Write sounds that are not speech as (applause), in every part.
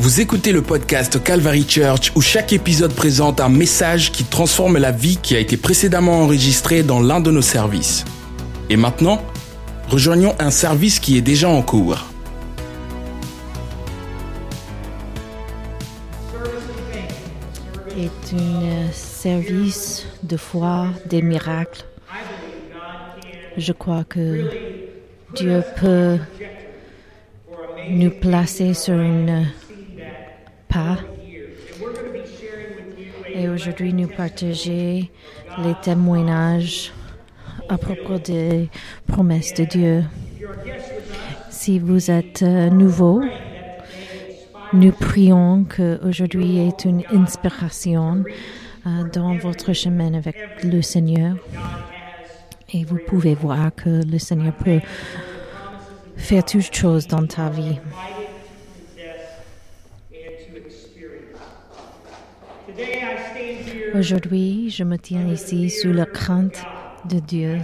Vous écoutez le podcast Calvary Church où chaque épisode présente un message qui transforme la vie qui a été précédemment enregistrée dans l'un de nos services. Et maintenant, rejoignons un service qui est déjà en cours. est un service de foi, des miracles. Je crois que Dieu peut nous placer sur une pas. Et aujourd'hui, nous partager les témoignages à propos des promesses de Dieu. Si vous êtes euh, nouveau, nous prions qu'aujourd'hui est une inspiration euh, dans votre chemin avec le Seigneur. Et vous pouvez voir que le Seigneur peut faire toutes choses dans ta vie. Aujourd'hui, je me tiens ici sous la crainte de Dieu.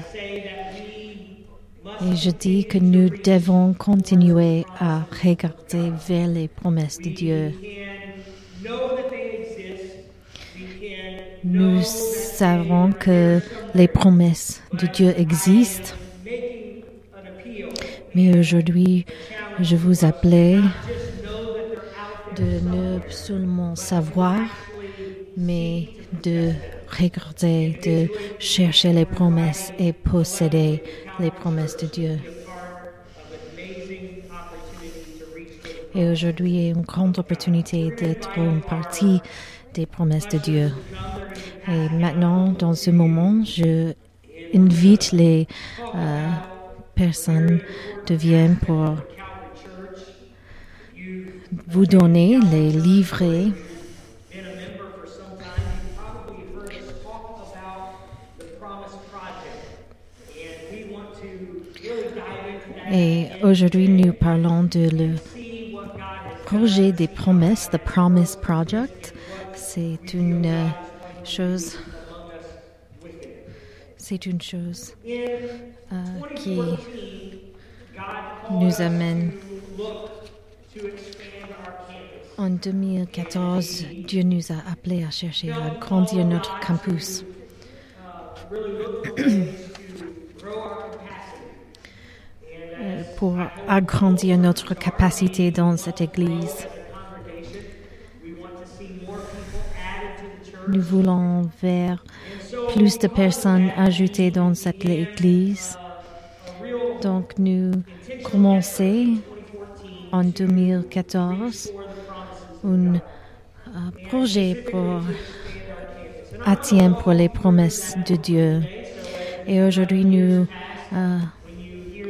Et je dis que nous devons continuer à regarder vers les promesses de Dieu. Nous savons que les promesses de Dieu existent. Mais aujourd'hui, je vous appelais de ne seulement savoir, mais de regarder, de chercher les promesses et posséder les promesses de Dieu. Et aujourd'hui est une grande opportunité d'être une partie des promesses de Dieu. Et maintenant, dans ce moment, je invite les euh, personnes de venir pour vous donner les livrets Et aujourd'hui, nous parlons de le projet des promesses, The Promise Project. C'est une euh, chose, c'est une chose euh, qui nous amène. En 2014, Dieu nous a appelés à chercher à grandir notre campus. (clears throat) pour agrandir notre capacité dans cette Église. Nous voulons voir plus de personnes ajoutées dans cette Église. Donc nous commençons en 2014 un euh, projet pour atteindre pour les promesses de Dieu. Et aujourd'hui, nous euh,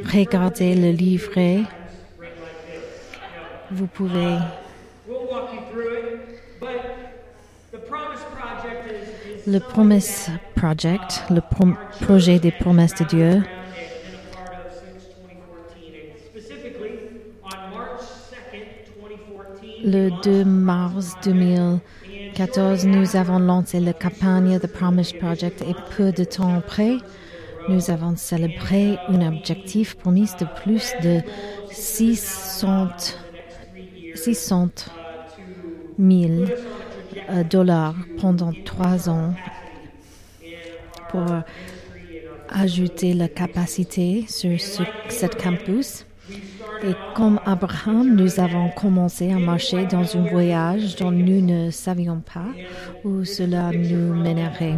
regardez le livret. Vous pouvez le Promise Project, le projet des promesses de Dieu. Le 2 mars 2014, nous avons lancé la campagne The Promise Project et peu de temps après, nous avons célébré un objectif promis de plus de 600, 600 000 dollars pendant trois ans pour ajouter la capacité sur ce, cette campus. Et comme Abraham, nous avons commencé à marcher dans un voyage dont nous ne savions pas où cela nous mènerait.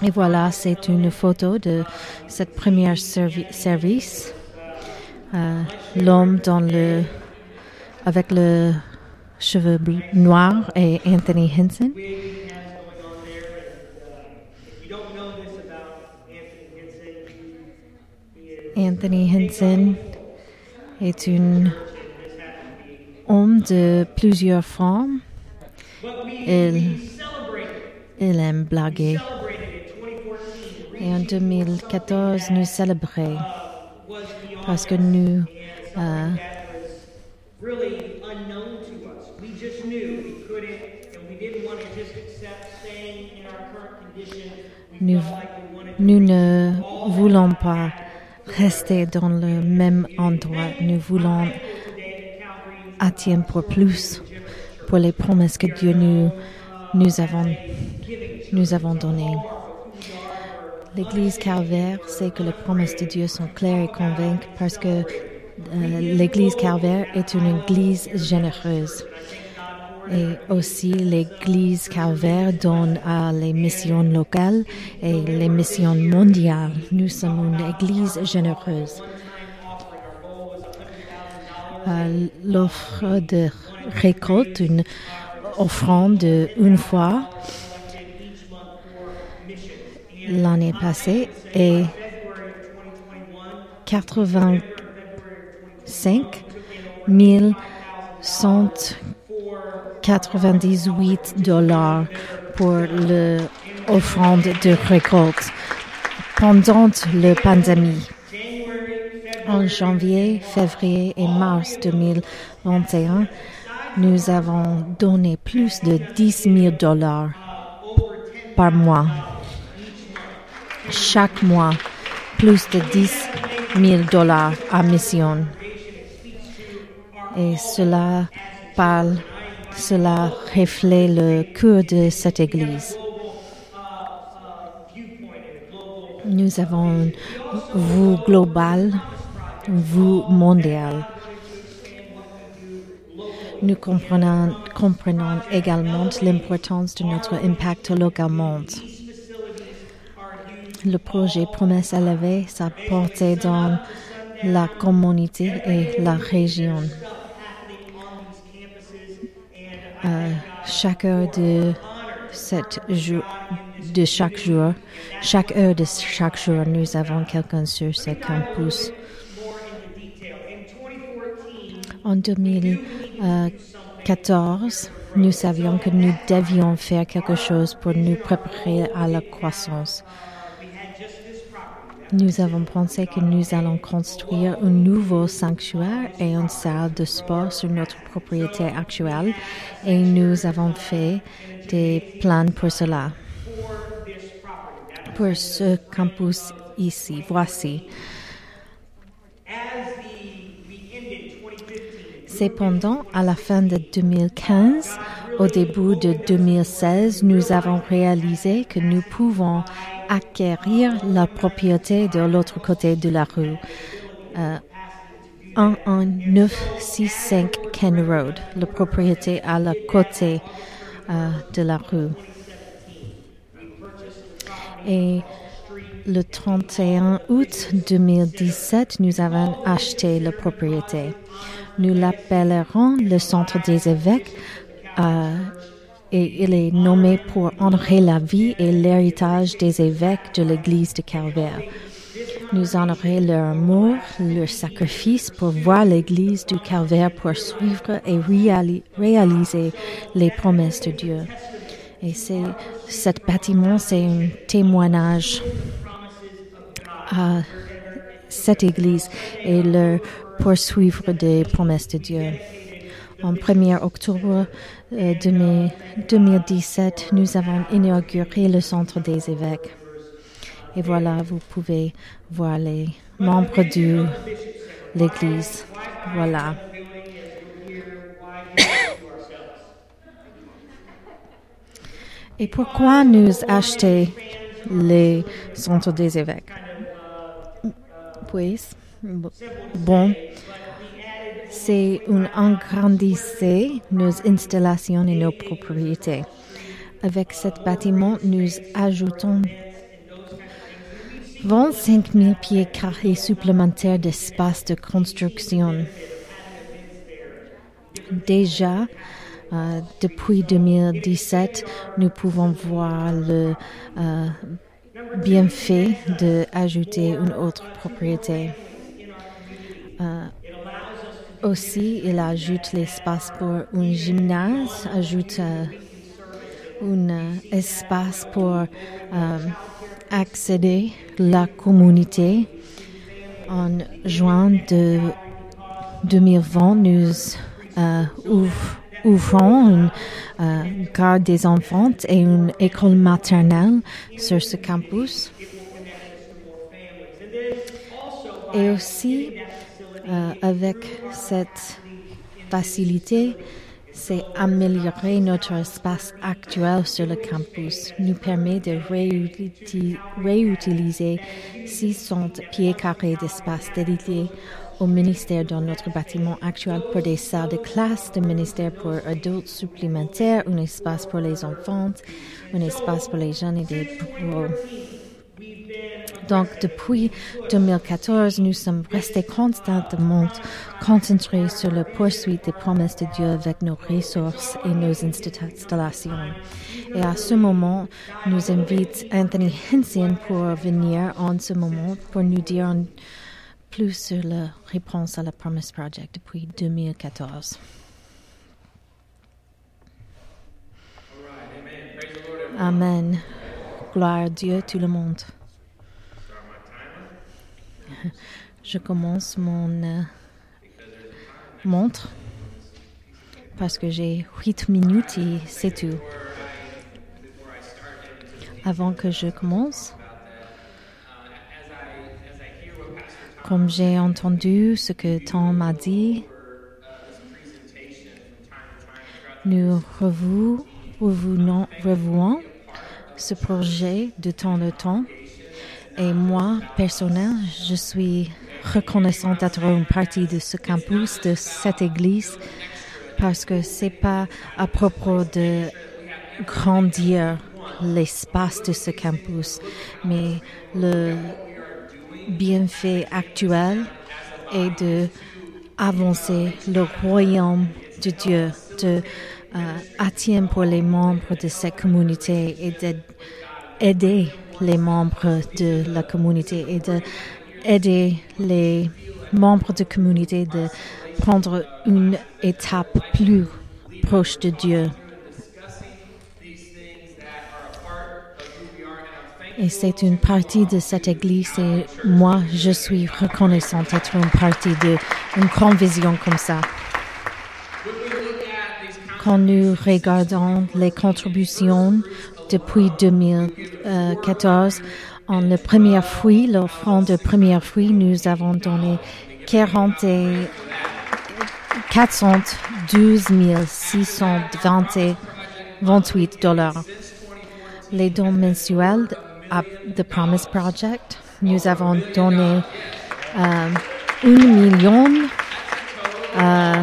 Et voilà, c'est une photo de cette première service. Euh, L'homme dans le, avec le cheveux noirs et Anthony Henson. Anthony Henson est un homme de plusieurs formes. Il, il aime blaguer. Et en 2014, nous célébrons parce que nous euh, nous, nous ne voulons pas rester dans le même endroit. Nous voulons attient pour plus, pour les promesses que Dieu nous, nous, avons, nous avons données. L'Église Calvaire sait que les promesses de Dieu sont claires et convaincantes parce que euh, l'Église Calvaire est une Église généreuse. Et aussi l'Église Calvaire donne à les missions locales et les missions mondiales. Nous sommes une Église généreuse. Euh, l'offre de récolte, une offrande une fois l'année passée et 85 198 dollars pour l'offrande de récolte pendant la pandémie. En janvier, février et mars 2021, nous avons donné plus de 10 000 dollars par mois. Chaque mois, plus de 10 000 dollars à mission. Et cela parle, cela reflète le cœur de cette église. Nous avons une vue globale vous mondial. Nous comprenons, comprenons également l'importance de notre impact localement. Le projet Promesse élevée s'est porté dans la communauté et la région. Euh, chaque heure de de chaque jour, chaque heure de chaque jour, nous avons quelqu'un sur ce campus. En 2014, nous savions que nous devions faire quelque chose pour nous préparer à la croissance. Nous avons pensé que nous allons construire un nouveau sanctuaire et une salle de sport sur notre propriété actuelle et nous avons fait des plans pour cela. Pour ce campus ici, voici. Cependant, à la fin de 2015, au début de 2016, nous avons réalisé que nous pouvons acquérir la propriété de l'autre côté de la rue. Euh, 11965 Ken Road, la propriété à la côté euh, de la rue. Et le 31 août 2017, nous avons acheté la propriété. Nous l'appellerons le centre des évêques euh, et il est nommé pour honorer la vie et l'héritage des évêques de l'église de Calvaire. Nous honorer leur amour, leur sacrifice pour voir l'église du Calvaire poursuivre et réaliser les promesses de Dieu. Et c'est, cet bâtiment, c'est un témoignage à cette église et leur poursuivre des promesses de Dieu. En 1er octobre 2017, euh, nous avons inauguré le centre des évêques. Et voilà, vous pouvez voir les membres de l'Église. Voilà. Et pourquoi nous acheter les centres des évêques? Puis, Bon, c'est un agrandissement nos installations et nos propriétés. Avec cet bâtiment, nous ajoutons 25 000 pieds carrés supplémentaires d'espace de construction. Déjà, euh, depuis 2017, nous pouvons voir le euh, bienfait d'ajouter une autre propriété. Euh, aussi, il ajoute l'espace pour un gymnase, ajoute euh, un euh, espace pour accéder à la communauté. En juin de 2020, nous ouvrons une garde des enfants et une école maternelle sur ce campus. Et aussi, euh, avec cette faciliter, c'est améliorer notre espace actuel sur le campus, nous permet de réutiliser 600 pieds carrés d'espace dédié au ministère dans notre bâtiment actuel pour des salles de classe, de ministère pour adultes supplémentaires, un espace pour les enfants, un espace pour les jeunes et des bureaux. Donc, depuis 2014, nous sommes restés constamment concentrés sur la poursuite des promesses de Dieu avec nos ressources et nos installations. Et à ce moment, nous invite Anthony Henson pour venir en ce moment pour nous dire plus sur la réponse à la Promise Project depuis 2014. Amen. Gloire à Dieu, tout le monde. Je commence mon euh, montre parce que j'ai 8 minutes et c'est tout. Avant que je commence, comme j'ai entendu ce que Tom m'a dit, nous revoyons ce projet de temps en temps et moi, personnel, je suis reconnaissante d'être une partie de ce campus, de cette église, parce que c'est pas à propos de grandir l'espace de ce campus, mais le bienfait actuel est de avancer le royaume de Dieu, de euh, atteindre pour les membres de cette communauté et d'aider les membres de la communauté et d'aider les membres de la communauté de prendre une étape plus proche de Dieu. Et c'est une partie de cette église et moi, je suis reconnaissante d'être une partie d'une grande vision comme ça. Quand nous regardons les contributions depuis 2014. En le premier fruit, l'offrande de premier fruit, nous avons donné 40 et 412 628 dollars. Les dons mensuels à The Promise Project, nous avons donné euh, 1 million euh,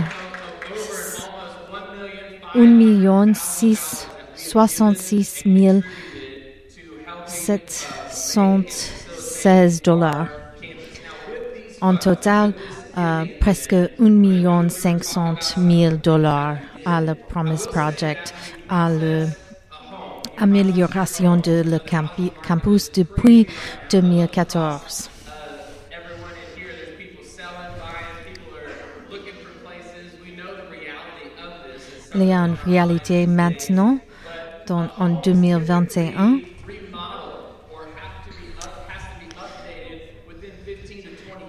1 million 6 66 716 dollars. En total, euh, presque 1 million 500 000 dollars à la Promise Project, à l'amélioration de le campus depuis 2014. Il y a une réalité maintenant en 2021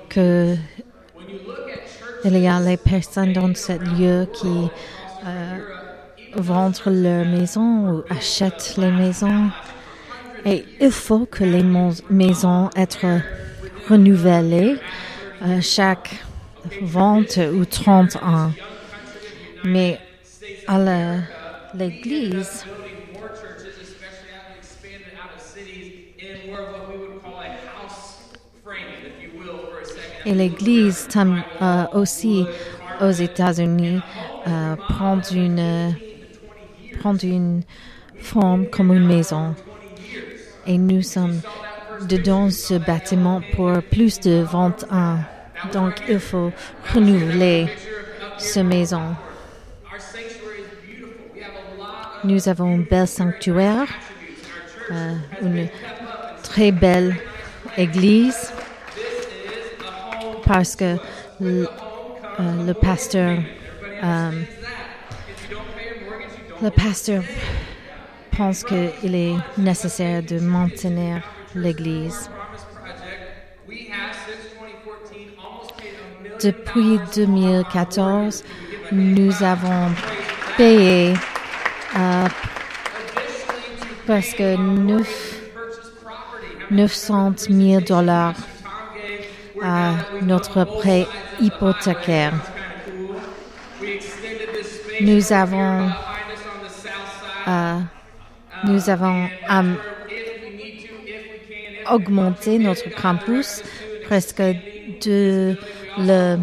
que il y a les personnes dans ce lieu qui euh, vendent leurs maisons ou achètent les maisons. Et il faut que les maisons être renouvelées euh, chaque vente ou 30 ans. Mais à l'église, Et l'Église euh, aussi aux États-Unis euh, prend une une forme comme une maison. Et nous sommes dedans ce bâtiment pour plus de 21. Donc il faut renouveler ce maison. Nous avons un bel sanctuaire, euh, une très belle église parce que le, euh, pasteur euh, le pasteur pense qu'il est nécessaire de maintenir l'Église. Depuis 2014, nous avons payé presque 9, 900 000 dollars à notre prêt hypothécaire. Nous avons, euh, nous avons um, augmenté notre campus presque de le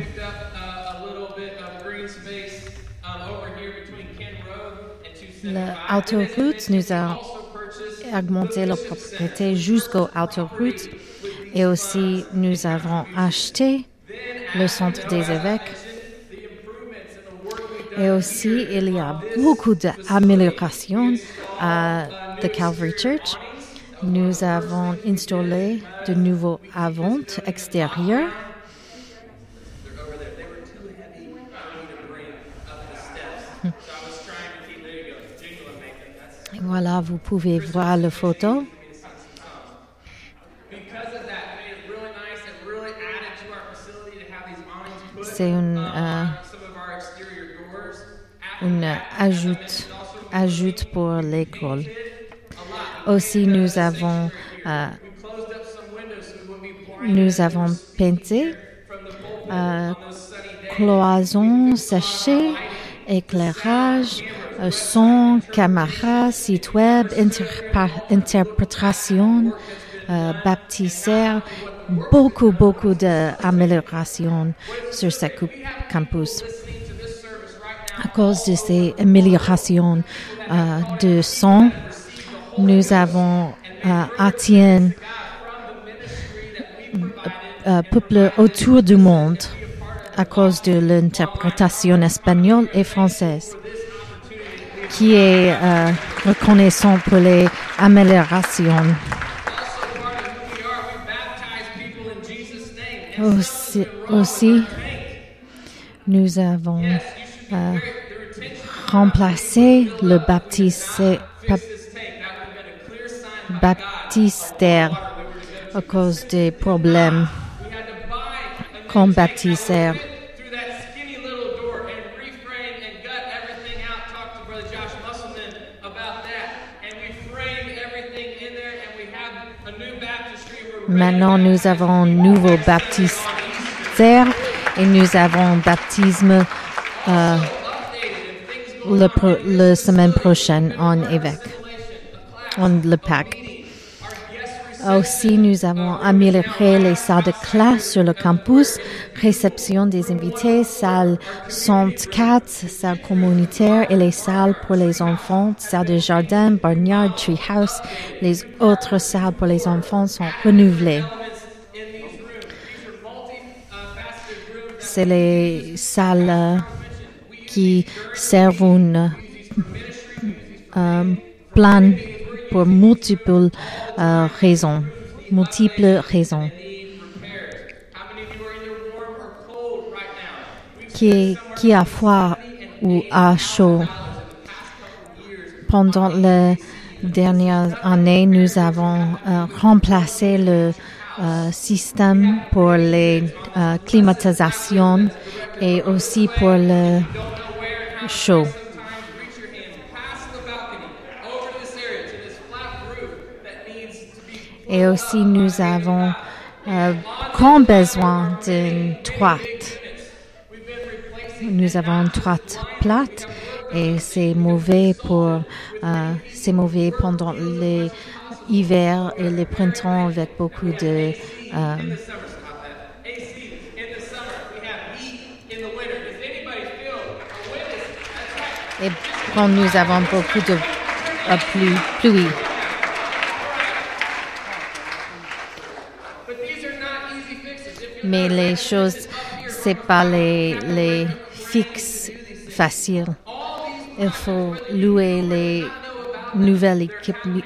l'autoroute, nous avons augmenté la propriété jusqu'au autoroute et aussi nous avons acheté le centre des évêques. Et aussi, il y a beaucoup d'améliorations à The Calvary Church. Nous avons installé de nouveaux aventes extérieurs. Voilà, vous pouvez voir la photo. C'est une, euh, une ajoute, ajoute pour l'école. Aussi, nous avons, euh, nous avons peinté euh, cloison séchée, éclairage, euh, son, caméra, site web, interprétation, euh, beaucoup, beaucoup d'améliorations sur ce campus. À cause de ces améliorations euh, de son, nous avons euh, atteint euh, peuple autour du monde à cause de l'interprétation espagnole et française qui est euh, reconnaissant pour les améliorations. Aussi, nous avons euh, remplacé le baptistère, baptistère à cause des problèmes comme baptistère. Maintenant, nous avons un nouveau baptistère et nous avons baptisme euh, le, semaine prochaine en évêque, en le PAC. Aussi, nous avons amélioré les salles de classe sur le campus, réception des invités, salle 104, salle communautaire et les salles pour les enfants, salle de jardin, barnyard, treehouse. Les autres salles pour les enfants sont renouvelées. C'est les salles euh, qui servent un euh, plan pour multiples euh, raisons, multiples raisons. Qui, qui a froid ou a chaud. Pendant les dernières années, nous avons euh, remplacé le euh, système pour les climatisations et aussi pour le chaud. Et aussi, nous avons euh, grand besoin d'une droite. Nous avons une droite plate et c'est mauvais pour, euh, c'est mauvais pendant les hivers et les printemps avec beaucoup de euh, et quand nous avons beaucoup de pluie. Mais les choses, c'est pas les, les fixes faciles. Il faut louer les nouvelles équipes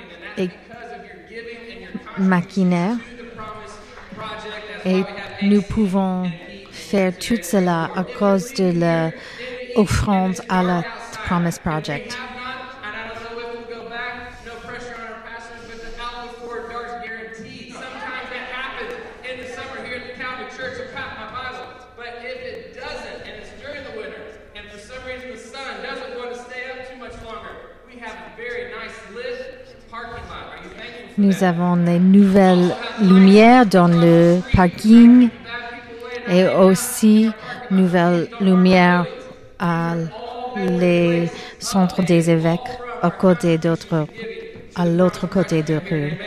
maquinaires et nous pouvons faire tout cela à cause de l'offrande à la Promise Project. Nous avons des nouvelles lumières dans le parking et aussi nouvelles lumières à les centres des évêques à côté d'autres, à l'autre côté de rue.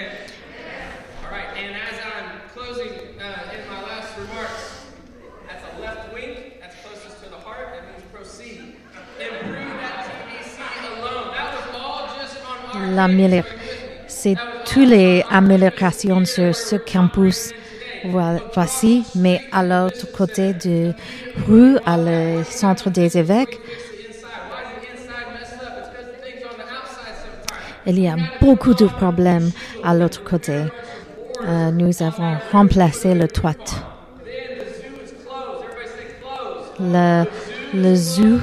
c'est toutes les améliorations sur ce campus voici, mais à l'autre côté de rue, à le centre des évêques, il y a beaucoup de problèmes à l'autre côté. Euh, nous avons remplacé le toit. Le, le zoo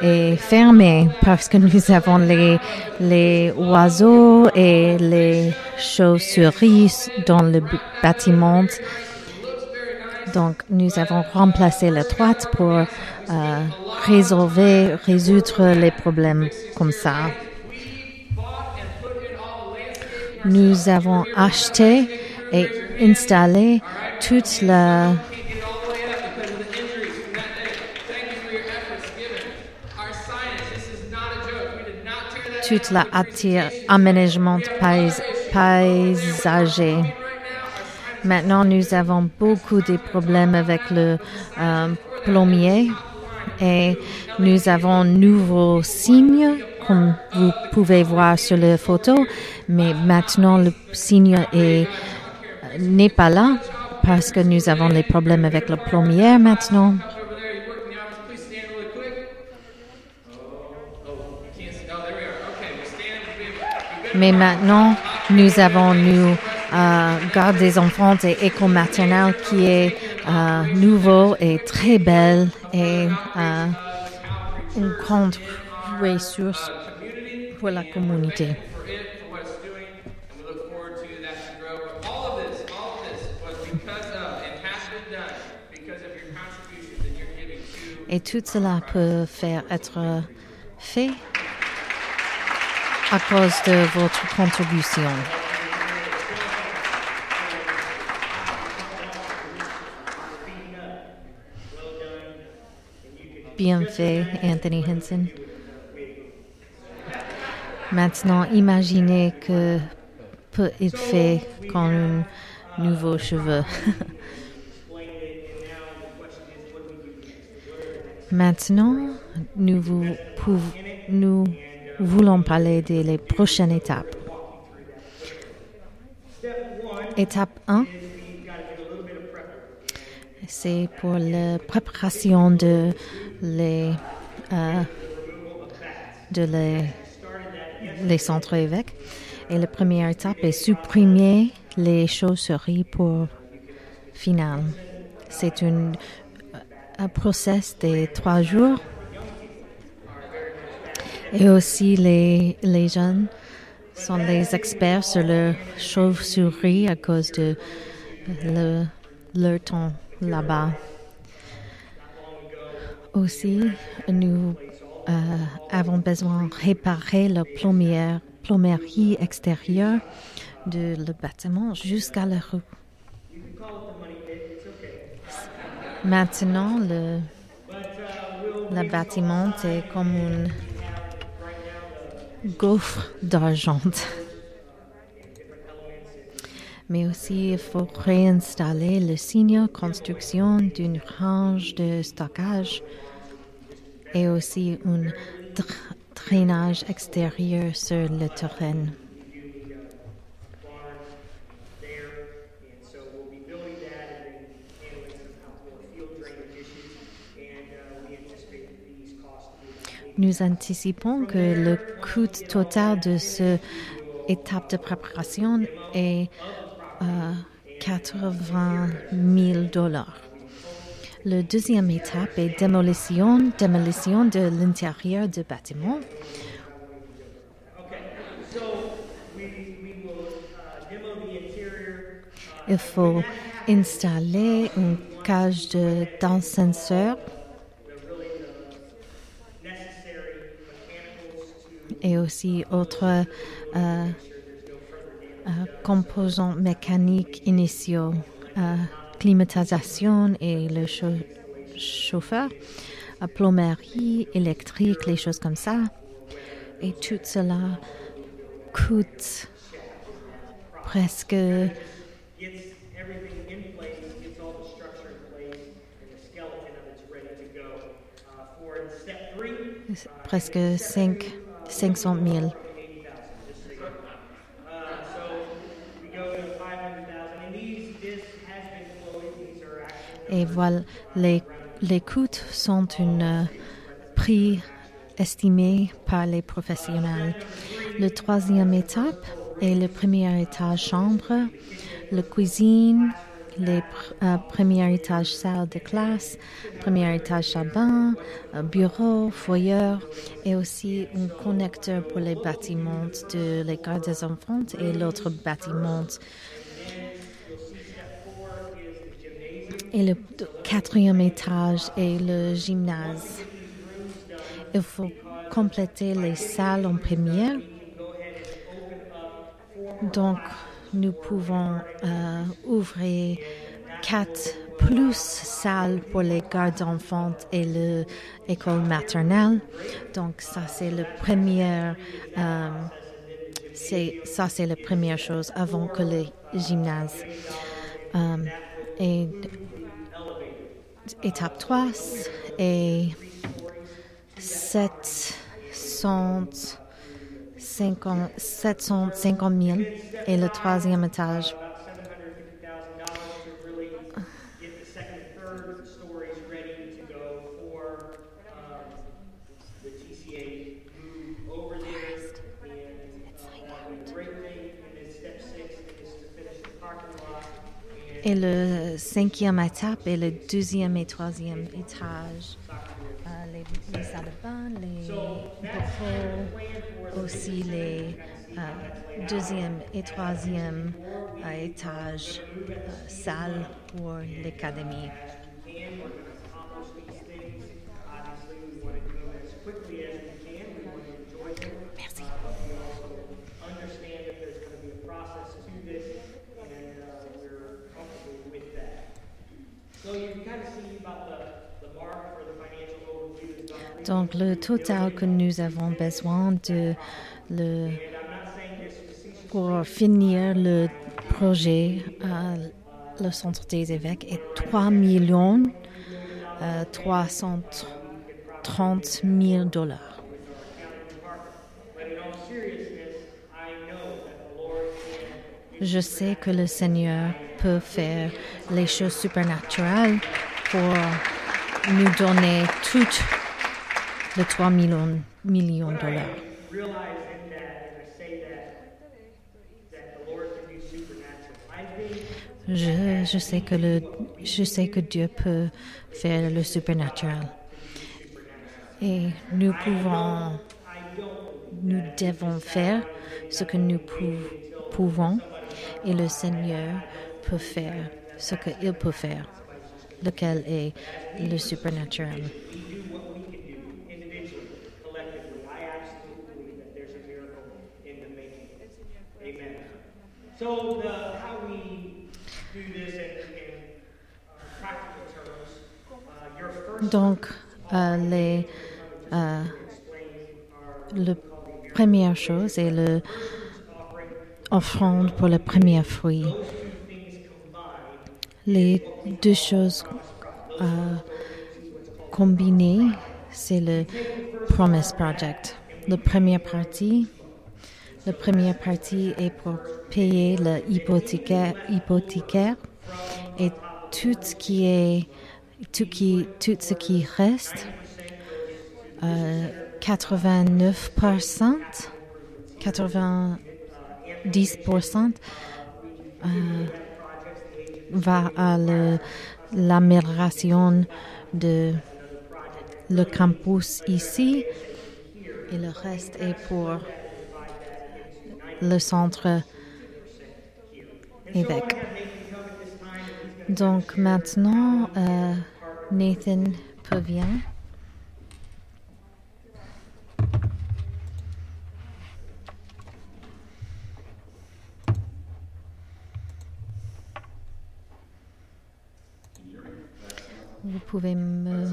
est fermé parce que nous avons les, les oiseaux et les chauves-souris dans le bâtiment. Donc, nous avons remplacé la toit pour euh, résolver, résoudre les problèmes comme ça. Nous avons acheté et installé toute la toute l'aménagement paysager. Maintenant, nous avons beaucoup de problèmes avec le euh, plombier et nous avons nouveaux signes comme vous pouvez voir sur la photo, mais maintenant le signe n'est pas là parce que nous avons les problèmes avec le plombier maintenant. Mais maintenant, nous avons nous euh, garde des enfants et école maternelle qui est euh, nouveau et très belle et euh, une grande ressource pour la communauté. Et tout cela peut faire être fait à cause de votre contribution. Bien fait, Anthony Henson. Maintenant, imaginez que peut être fait quand un nouveau cheveu. (laughs) Maintenant, nous, vous pouvons, nous voulons parler des prochaines étapes. Étape 1, c'est pour la préparation de les, euh, de les, centres évêques. Et la première étape est supprimer les chausseries pour final. C'est un process de trois jours et aussi, les, les jeunes sont des experts sur le chauve-souris à cause de le, leur temps là-bas. Aussi, nous euh, avons besoin de réparer la plombière, plomberie extérieure de le bâtiment jusqu'à la rue. Maintenant, le, le bâtiment est comme une gouffre d'argent. Mais aussi, il faut réinstaller le signe construction d'une range de stockage et aussi un drainage extérieur sur le terrain. Nous anticipons que le coût total de cette étape de préparation est 80 euh, 000 dollars. La deuxième étape est démolition, démolition de l'intérieur du bâtiment. Il faut installer une cage d'ascenseur et aussi autres euh, euh, composants mécaniques initiaux, euh, climatisation et le chauffeur. à plomberie, électrique, les choses comme ça. Et tout cela coûte presque presque 5, 500 000. Et voilà, les, les coûts sont un euh, prix estimé par les professionnels. Le troisième étape est le premier étage chambre, la cuisine, les euh, premiers étages salle de classe, premier étage bain, bureau, foyer et aussi un connecteur pour les bâtiments de l'école des enfants et l'autre bâtiment Et le quatrième étage est le gymnase. Il faut compléter les salles en première. Donc, nous pouvons euh, ouvrir quatre plus salles pour les gardes d'enfants et l'école maternelle. Donc, ça, c'est le premier. Euh, ça, c'est la première chose avant que le gymnase. Euh, et étape 3 est 750, 750 000 et le troisième étage. Et le cinquième étape est le deuxième et troisième étage. Les, les salles de bain, les bureaux, aussi les euh, deuxième et troisième euh, étages, euh, salles pour l'académie. Merci. Donc le total que nous avons besoin de pour finir le projet à le centre des évêques est 3 millions euh, 330 000 dollars. Je sais que le Seigneur peut faire les choses supernaturelles pour nous donner toutes les 3 millions, millions de dollars. Je, je, sais que le, je sais que Dieu peut faire le supernaturel. Et nous pouvons, nous devons faire ce que nous pouvons et le Seigneur peut faire ce qu'il peut faire, lequel est le Donc, euh, les, euh, la première chose est le offrande pour le premier fruit. Les deux choses euh, combinées, c'est le Promise Project. La première partie, la première partie est pour payer l'hypothécaire hypothécaire et tout ce qui est tout, qui, tout ce qui reste, euh, 89%, 90% euh, va à l'amélioration de le campus ici. Et le reste est pour le centre évêque. Donc maintenant, euh, Nathan peut venir. Vous pouvez me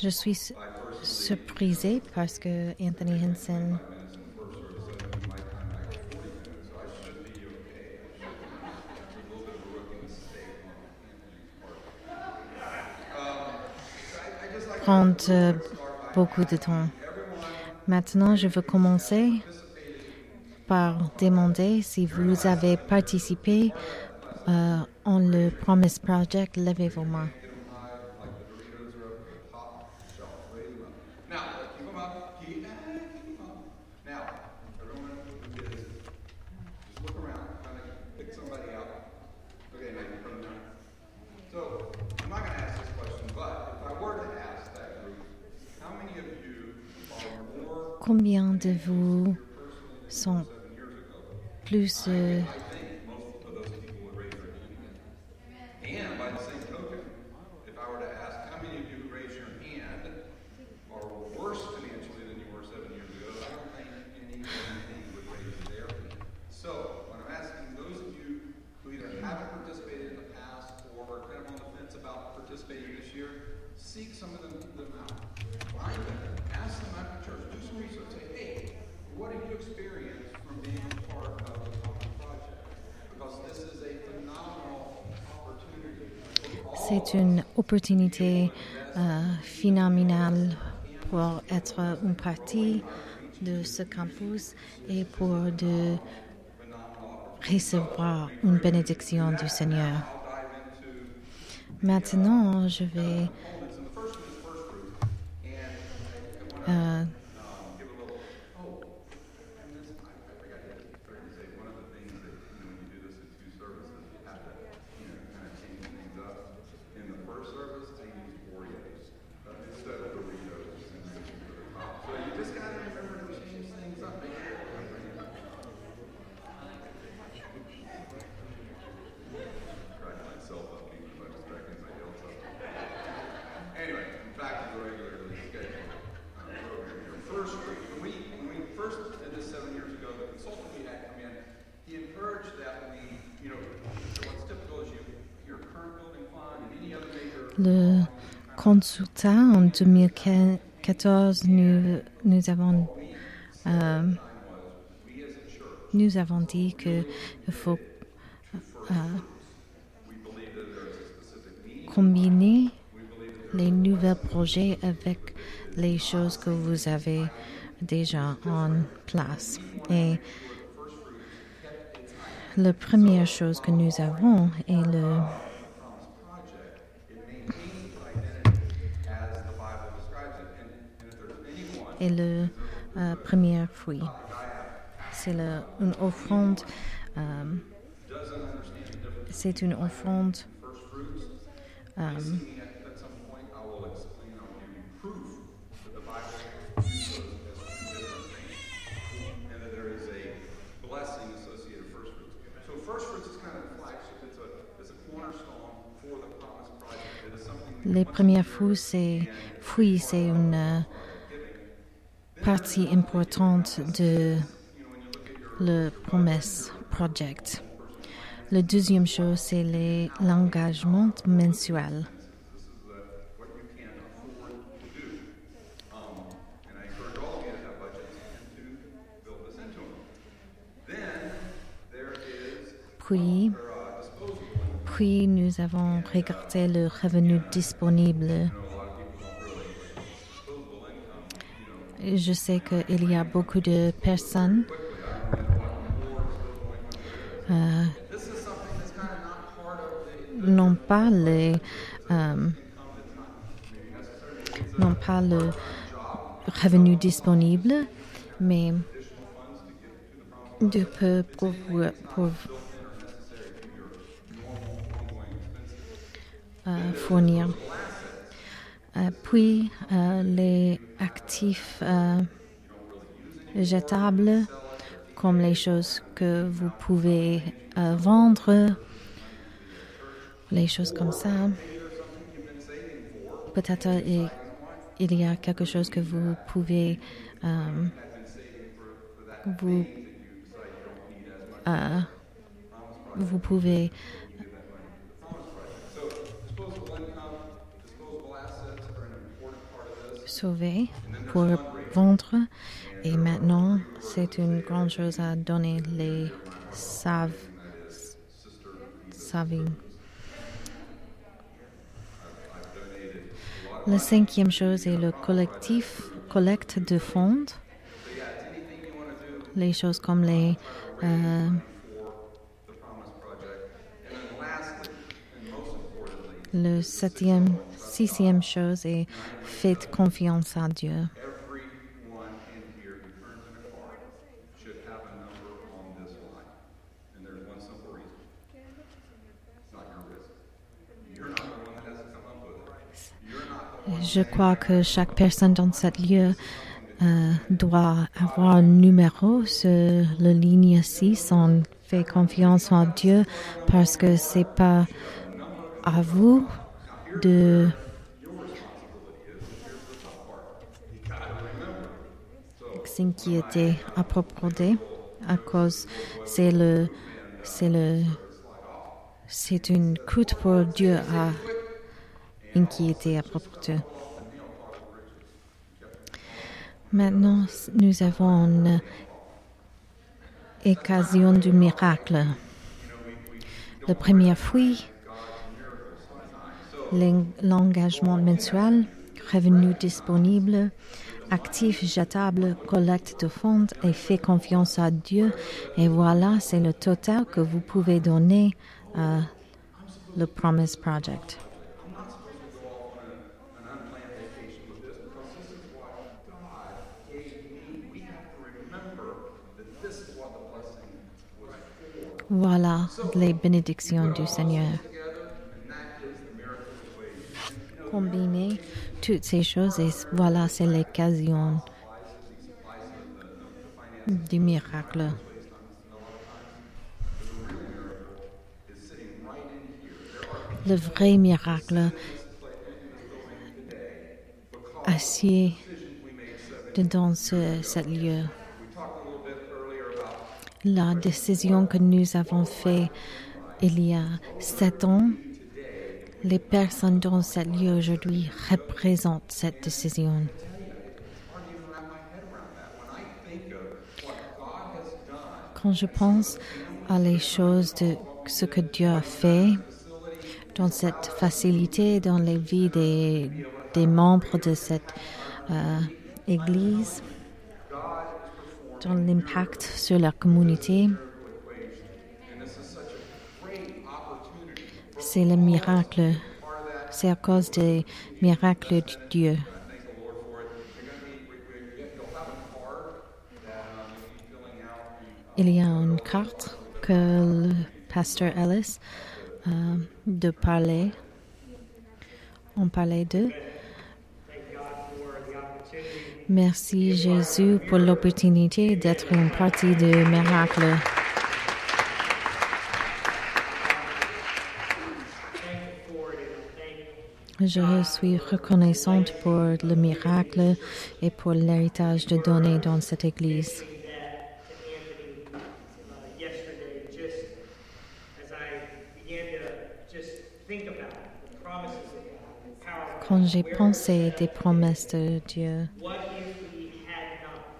Je suis surprisée parce que Anthony Henson prend euh, beaucoup de temps. Maintenant, je veux commencer par demander si vous avez participé euh, en le Promise Project. Levez vos mains. if I were to ask how many of you would raise your hand or were worse financially than you were seven years ago, I don't think anyone would raise their hand. So, when I'm asking those of you who either haven't participated in the past or are kind of on the fence about participating this year, seek some of them, them out. Find them. Ask them after church. Do some research. Say, hey, what have you experienced from being part of the Common Project? Because this is a phenomenal c'est une opportunité euh, phénoménale pour être une partie de ce campus et pour de recevoir une bénédiction du Seigneur. Maintenant, je vais en 2014, nous, nous avons euh, nous avons dit qu'il faut euh, combiner les nouveaux projets avec les choses que vous avez déjà en place. Et la première chose que nous avons est le est le euh, premier fruit. C'est une offrande. Euh, c'est une offrande. Euh, les premiers fruits, c'est fruits, c'est une partie importante de le Promise Project. La deuxième chose, c'est l'engagement mensuel. Puis, puis nous avons regardé le revenu disponible Je sais qu'il y a beaucoup de personnes euh, n'ont pas les euh, n'ont pas le revenu disponible, mais de peu pour, pour euh, fournir. Euh, puis euh, les actifs euh, jetables, comme les choses que vous pouvez vendre, les choses comme ça. Peut-être il, y a quelque chose que vous pouvez vous, vous pouvez pour vendre. Et maintenant, c'est une grande chose à donner les saves. saving. La cinquième chose est le collectif, collecte de fonds. Les choses comme les euh, le septième, sixième chose est faites confiance à Dieu. Je crois que chaque personne dans cette lieu euh, doit avoir un numéro sur la ligne 6. On fait confiance en Dieu parce que c'est pas à vous de s'inquiéter à propos de à cause c'est le c'est le c'est une coûte pour Dieu à inquiéter à propos d'eux. Maintenant, nous avons une occasion du miracle. Le premier fruit, l'engagement mensuel, revenu disponible, actif jetable, collecte de fonds et fait confiance à Dieu. Et voilà, c'est le total que vous pouvez donner à le Promise Project. Voilà les bénédictions du Seigneur. Combiner toutes ces choses et voilà, c'est l'occasion du miracle. Le vrai miracle assis dans ce, ce lieu. La décision que nous avons faite il y a sept ans, les personnes dans ce lieu aujourd'hui représentent cette décision. Quand je pense à les choses de ce que Dieu a fait dans cette facilité dans les vies des, membres de cette euh, Église, dans l'impact sur la communauté, c'est le miracle. C'est à cause des miracles de Dieu. Il y a une carte que le pasteur Ellis euh, de parler. On parlait de. Merci Jésus pour l'opportunité d'être une partie du miracle. Je suis reconnaissante pour le miracle et pour l'héritage de donner dans cette église. Quand j'ai pensé des promesses de Dieu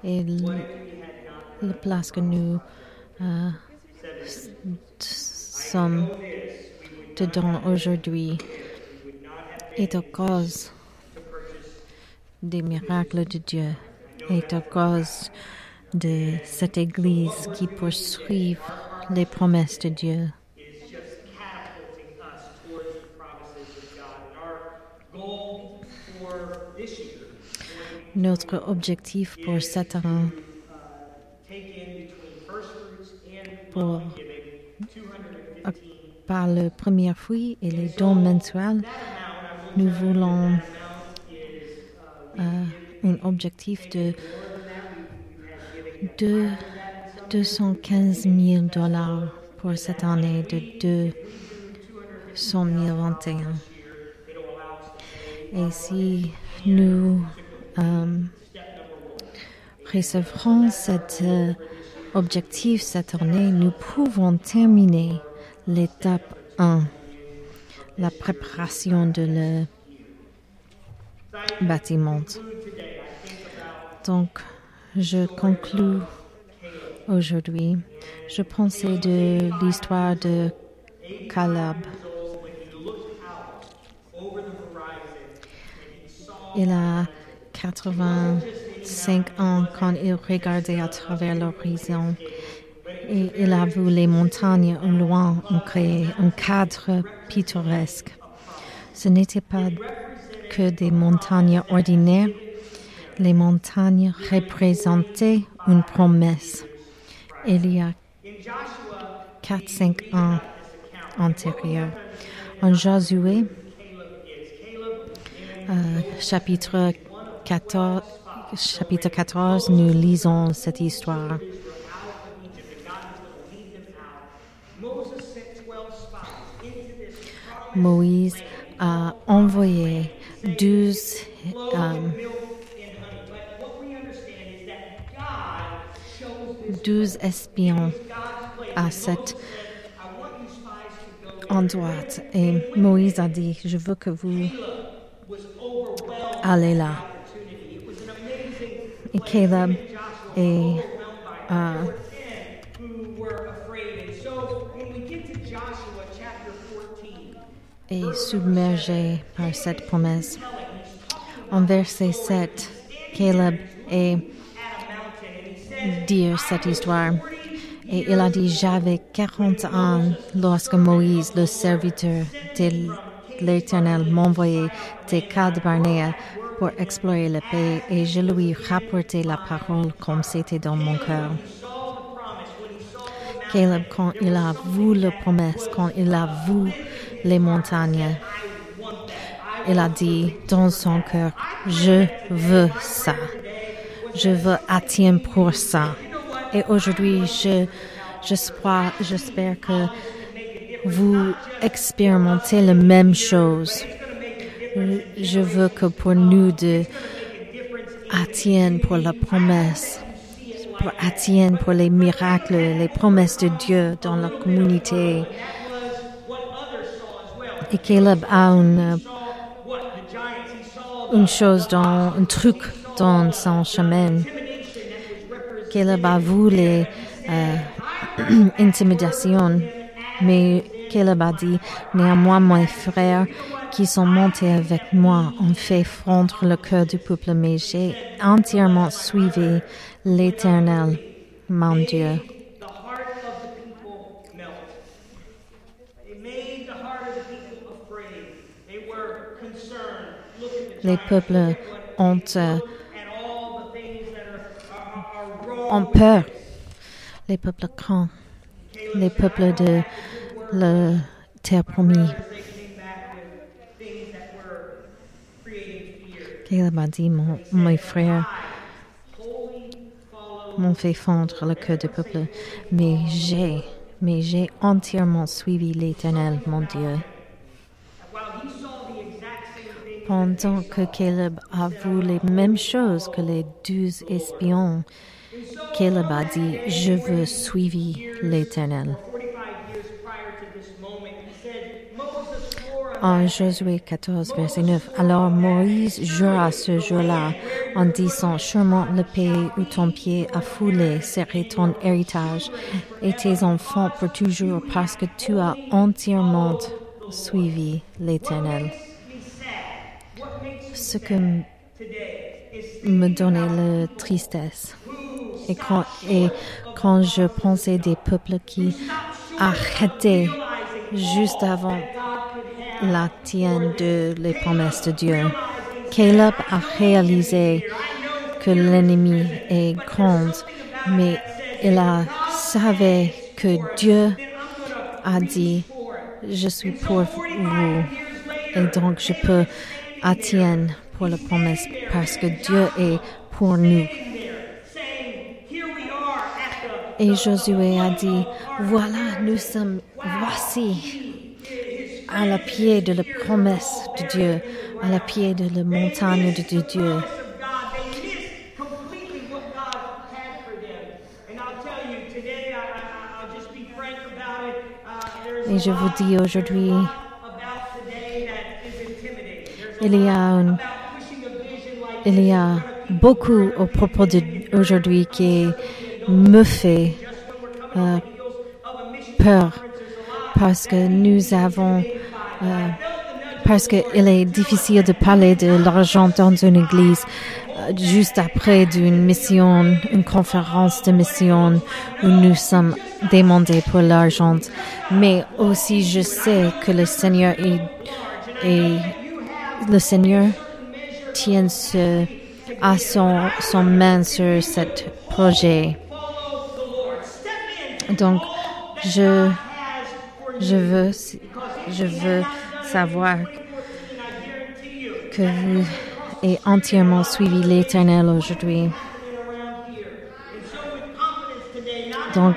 et la place que nous euh, sommes dedans aujourd'hui est à cause des miracles de Dieu, est à cause de cette Église qui poursuit les promesses de Dieu. Notre objectif pour cette année, pour, 215 par le premier fruit et les dons mensuels, nous voulons euh, un objectif de deux- 215 000 dollars pour cette année de 200 021. Et si nous euh, recevrons cet euh, objectif cette année, nous pouvons terminer l'étape 1, la préparation de le bâtiment. Donc, je conclus aujourd'hui. Je pensais de l'histoire de Caleb. Il a 85 ans quand il regardait à travers l'horizon et il a vu les montagnes au loin ont créé un cadre Ce n'était pas que des montagnes ordinaires, les montagnes représentaient une promesse. Il y a 4-5 ans antérieurs. En Josué, euh, chapitre 14, chapitre 14, nous lisons cette histoire. Moïse a envoyé douze euh, douze espions à cet endroit. Et Moïse a dit, je veux que vous allez là. Et Caleb est euh, est submergé par cette promesse. En verset 7, Caleb est dire cette histoire. Et il a dit, j'avais 40 ans lorsque Moïse, le serviteur de l'Éternel, m'envoyait des cas de Barnéa pour explorer le pays et je lui rapportais la parole comme c'était dans mon cœur. Caleb, quand il a vu la promesse, quand il a vu les montagnes, il a dit dans son cœur, je veux ça. Je veux atteindre pour ça. Et aujourd'hui, je, j'espère, que vous expérimentez la même chose. Je veux que pour nous de atteindre pour la promesse, pour atteindre pour les miracles, les promesses de Dieu dans la communauté. Et Caleb a une, une chose dans, un truc dans son chemin. Caleb a les euh, (clears throat) intimidations, mais Caleb a dit, néanmoins mes frères qui sont montés avec moi ont fait fondre le cœur du peuple, mais j'ai entièrement suivi l'Éternel, mon Dieu. Les peuples ont, euh, ont peur. Les peuples craintent. Les peuples de la terre promise. Caleb a dit, mon, mes frères m'ont fait fondre le cœur du peuple, mais j'ai, mais j'ai entièrement suivi l'Éternel, mon Dieu. Pendant que Caleb a vu les mêmes choses que les douze espions, Caleb a dit, je veux suivre l'Éternel. En Josué 14, verset 9, Alors Moïse jura ce jour-là en disant, Sûrement le pays où ton pied a foulé serait ton héritage et tes enfants pour toujours parce que tu as entièrement suivi l'Éternel. Ce que me donnait la tristesse. Et quand, et quand je pensais des peuples qui arrêtaient juste avant la tienne de les promesses de Dieu. Caleb a réalisé que l'ennemi est grand, mais il a savait que Dieu a dit, je suis pour vous. Et donc je peux atteindre pour la promesse parce que Dieu est pour nous. Et Josué a dit, voilà, nous sommes, voici, à la pied de la promesse de Dieu, à la pied de la montagne de Dieu. Et je vous dis aujourd'hui, il y a une, il y a beaucoup au propos d'aujourd'hui qui me fait euh, peur parce que nous avons euh, parce qu'il est difficile de parler de l'argent dans une église euh, juste après d'une mission, une conférence de mission où nous sommes demandés pour l'argent. Mais aussi, je sais que le Seigneur est, et le Seigneur tient ce, à son, main sur ce projet. Donc, je, je veux, je veux savoir que vous avez entièrement suivi l'Éternel aujourd'hui. Donc,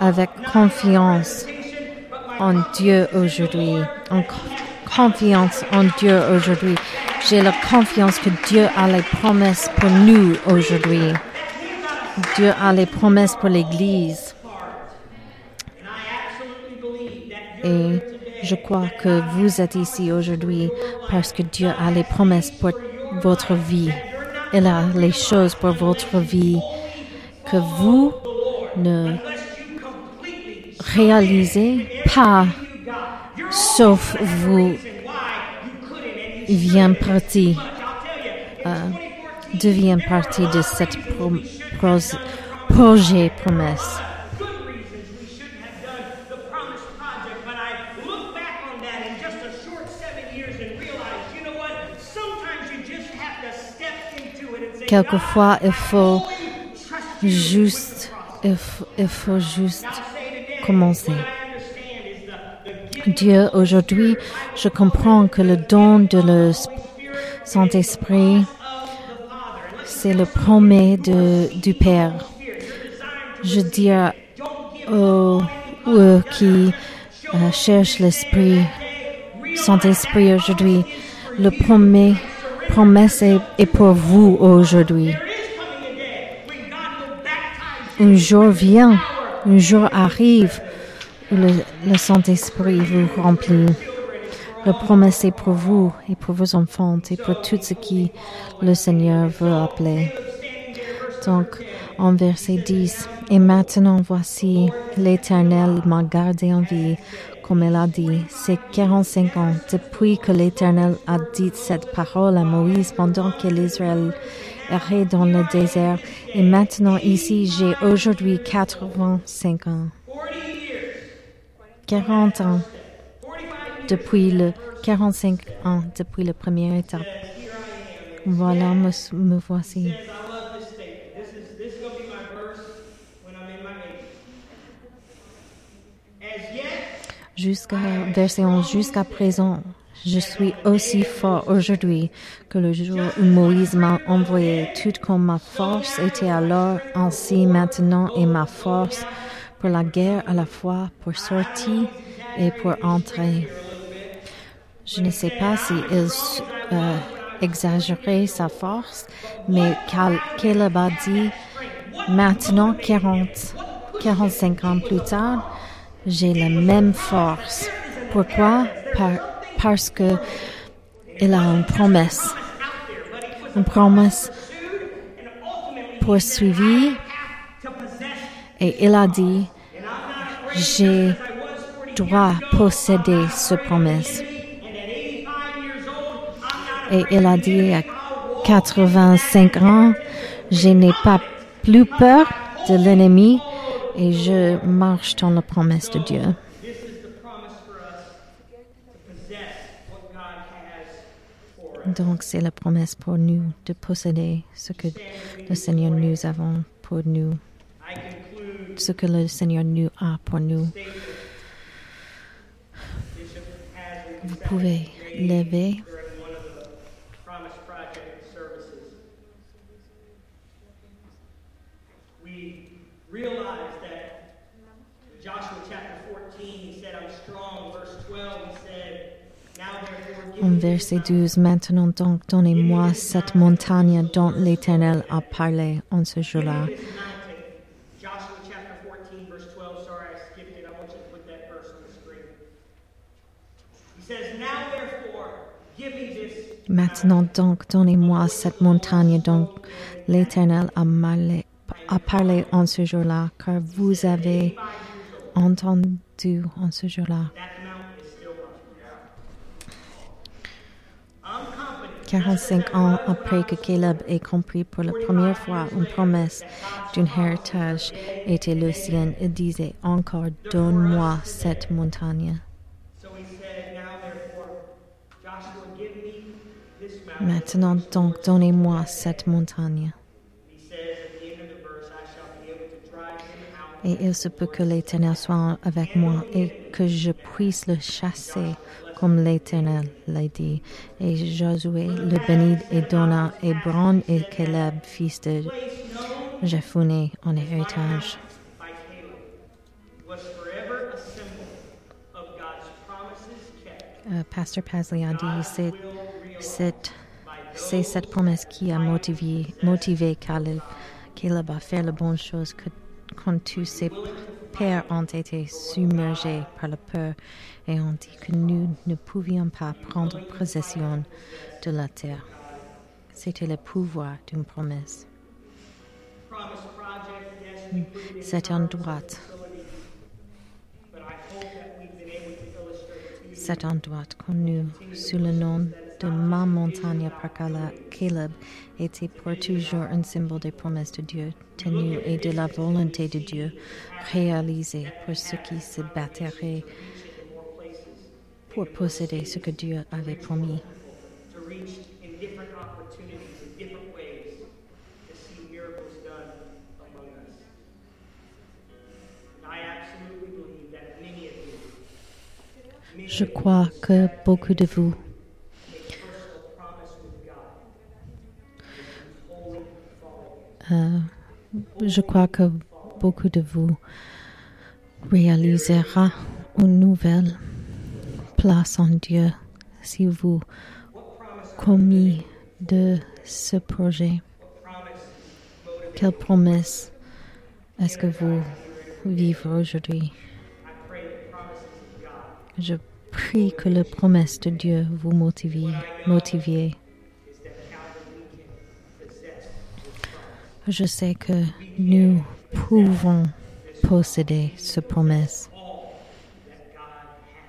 avec confiance en Dieu aujourd'hui, en confiance en Dieu aujourd'hui, j'ai la confiance que Dieu a les promesses pour nous aujourd'hui. Dieu a les promesses pour l'Église. Et je crois que vous êtes ici aujourd'hui parce que Dieu a les promesses pour votre vie. Il a les choses pour votre vie que vous ne réalisez pas, sauf vous vient partie, euh, devient partie de cette pro pro projet promesse. Quelquefois, il faut juste, il faut, il faut juste commencer. Dieu, aujourd'hui, je comprends que le don de le Saint-Esprit, c'est le de, du Père. Je dis aux, aux qui euh, cherchent l'Esprit, Saint-Esprit aujourd'hui, le premier promesse est, pour vous aujourd'hui. Un jour vient, un jour arrive le, le Saint-Esprit vous remplit. Le promesse pour vous et pour vos enfants et pour tout ce qui le Seigneur veut appeler. Donc, en verset 10, Et maintenant voici, l'Éternel m'a gardé en vie, comme elle a dit, c'est 45 ans depuis que l'Éternel a dit cette parole à Moïse pendant que l'Israël errait dans le désert. Et maintenant ici, j'ai aujourd'hui 85 ans. 40 ans depuis le 45 ans depuis la première étape. Voilà, me, voici. Jusqu'à verset 11, jusqu'à présent, je suis aussi fort aujourd'hui que le jour où Moïse m'a envoyé, tout comme ma force était alors, ainsi maintenant est ma force pour la guerre à la fois pour sortir et pour entrer. Je ne sais pas si il euh, exagérait sa force, mais Caleb a dit maintenant 40, 45 ans plus tard, j'ai la même force. Pourquoi? Par, parce que il a une promesse. Une promesse poursuivie. Et il a dit, j'ai droit posséder ce promesse. Et il a dit à 85 ans, je n'ai pas plus peur de l'ennemi et je marche dans la promesse de Dieu. Donc c'est la promesse pour nous de posséder ce que le Seigneur nous avons pour nous, ce que le Seigneur nous a pour nous. Vous pouvez lever. realize that in Joshua chapter 14, he said, I'm strong. Verse 12, he said, Now therefore give En verset 12, maintenant donc donnez-moi cette montagne dont l'Éternel a parlé en ce jour-là. Maintenant donc, donnez-moi cette montagne dont l'Éternel a, parlé en ce jour-là, car vous avez entendu en ce jour-là. 45 ans après que Caleb ait compris pour la première fois une promesse d'un héritage était le sien, il disait encore, donne-moi cette montagne. Maintenant donc, donnez-moi cette montagne. Et il se peut que l'Éternel soit avec moi et que je puisse le chasser comme l'Éternel l'a dit. Et Josué le bénit et donna Hébron et Caleb, fils de Jephunneh, en héritage. Euh, Pasteur Pasley a dit, c'est c'est cette promesse qui a motivé, motivé Caleb, à faire la bonne chose quand tous ses pères ont été submergés par la peur et ont dit que nous ne pouvions pas prendre possession de la terre. C'était le pouvoir d'une promesse. C'est en droite. facility, but I hope that we've been able to illustrate to you Cet endroit connu sous le nom de ma montagne par Caleb était pour toujours un symbole des promesses de Dieu tenues et de la volonté de Dieu réalisée pour ceux qui se battraient pour posséder ce que Dieu avait promis. to reach in different opportunities, in je crois que beaucoup de vous réalisera une nouvelle place en Dieu si vous commis de ce projet. Quelle promesse est-ce que vous vivez aujourd'hui? Je prie que la promesse de Dieu vous motive, motive. is that Calvary we can possess this promise. Je sais que nous pouvons posséder ce promesse.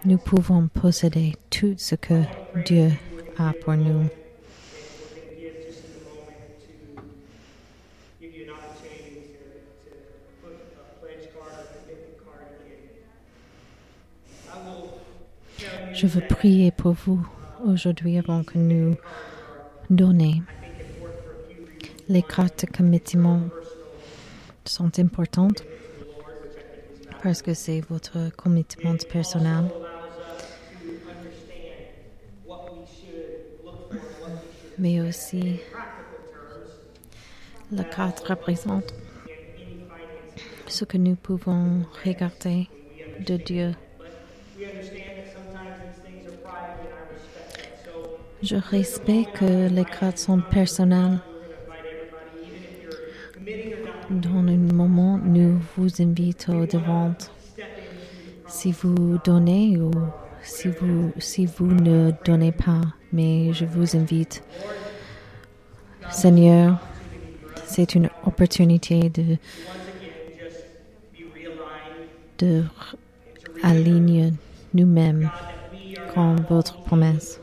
Nous pouvons posséder tout ce que Dieu a pour nous. Je veux prier pour vous aujourd'hui avant que nous donnions. Les cartes de committement sont importantes parce que c'est votre commitment personnel. Mais aussi, la carte représente ce que nous pouvons regarder de Dieu. Je respecte que les cartes sont personnelles. Dans un moment, nous vous invitons devant. Si vous donnez ou si vous, si vous ne donnez pas, mais je vous invite. Seigneur, c'est une opportunité de, de aligner nous-mêmes comme votre promesse.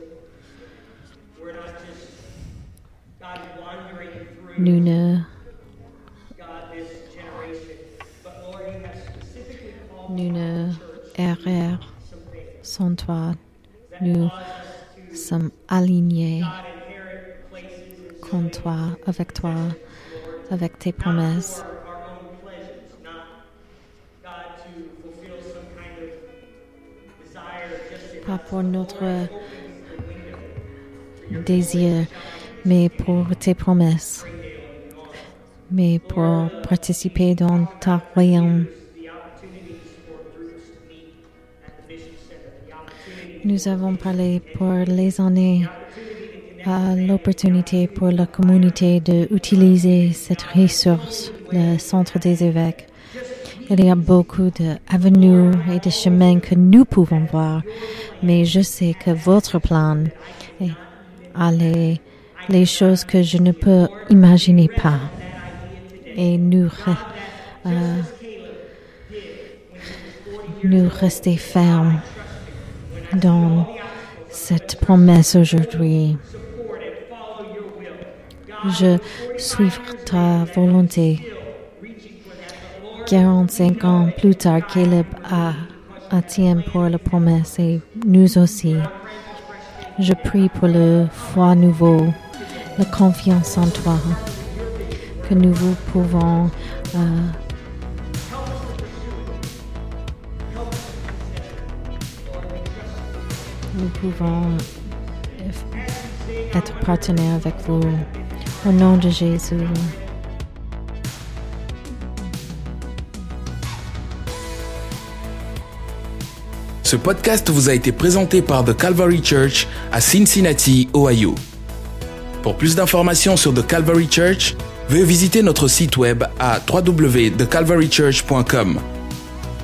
Nous ne, nous ne errons sans toi. Nous sommes alignés comme toi, avec toi, avec tes promesses. Pas pour notre désir, mais pour tes promesses. Mais pour participer dans ta royaume. Nous avons parlé pour les années à l'opportunité pour la communauté d'utiliser cette ressource, le centre des évêques. Il y a beaucoup d'avenues et de chemins que nous pouvons voir, mais je sais que votre plan a les, les choses que je ne peux imaginer pas. Et nous, euh, nous rester fermes dans cette promesse aujourd'hui. Je suivrai ta volonté. 45 ans plus tard, Caleb a, a tient pour la promesse et nous aussi. Je prie pour le foi nouveau, la confiance en toi, que nous vous pouvons euh, nous pouvons être partenaires avec vous. Au nom de Jésus. Ce podcast vous a été présenté par The Calvary Church à Cincinnati, Ohio. Pour plus d'informations sur The Calvary Church, veuillez visiter notre site web à www.thecalvarychurch.com.